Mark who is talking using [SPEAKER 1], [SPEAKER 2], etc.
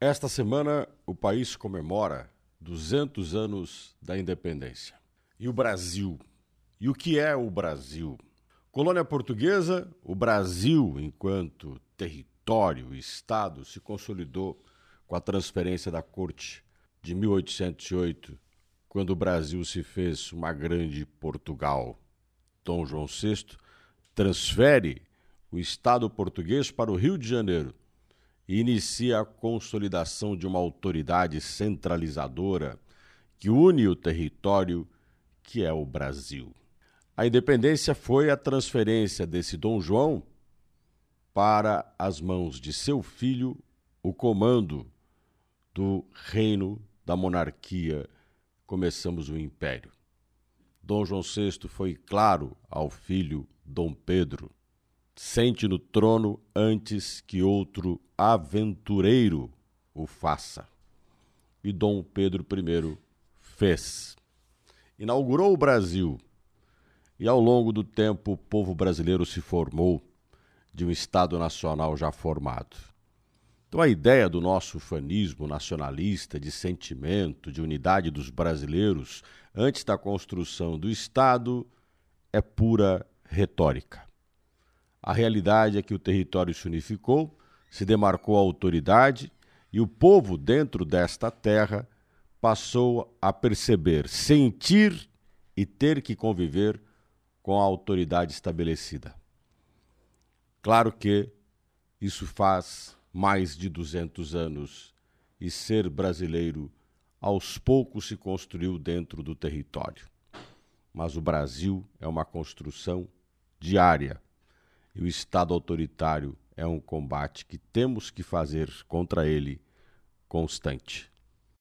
[SPEAKER 1] Esta semana o país comemora 200 anos da independência. E o Brasil? E o que é o Brasil? Colônia portuguesa, o Brasil, enquanto território e Estado, se consolidou com a transferência da Corte de 1808, quando o Brasil se fez uma grande Portugal. Dom João VI transfere o Estado português para o Rio de Janeiro e inicia a consolidação de uma autoridade centralizadora que une o território que é o Brasil. A independência foi a transferência desse Dom João para as mãos de seu filho o comando do reino da monarquia. Começamos o império. Dom João VI foi claro ao filho Dom Pedro sente no trono antes que outro aventureiro o faça. E Dom Pedro I fez. Inaugurou o Brasil. E ao longo do tempo o povo brasileiro se formou de um Estado nacional já formado. Então a ideia do nosso fanismo nacionalista, de sentimento, de unidade dos brasileiros antes da construção do Estado, é pura retórica. A realidade é que o território se unificou, se demarcou a autoridade e o povo dentro desta terra passou a perceber, sentir e ter que conviver com a autoridade estabelecida. Claro que isso faz mais de 200 anos e ser brasileiro aos poucos se construiu dentro do território. Mas o Brasil é uma construção diária e o Estado autoritário é um combate que temos que fazer contra ele constante.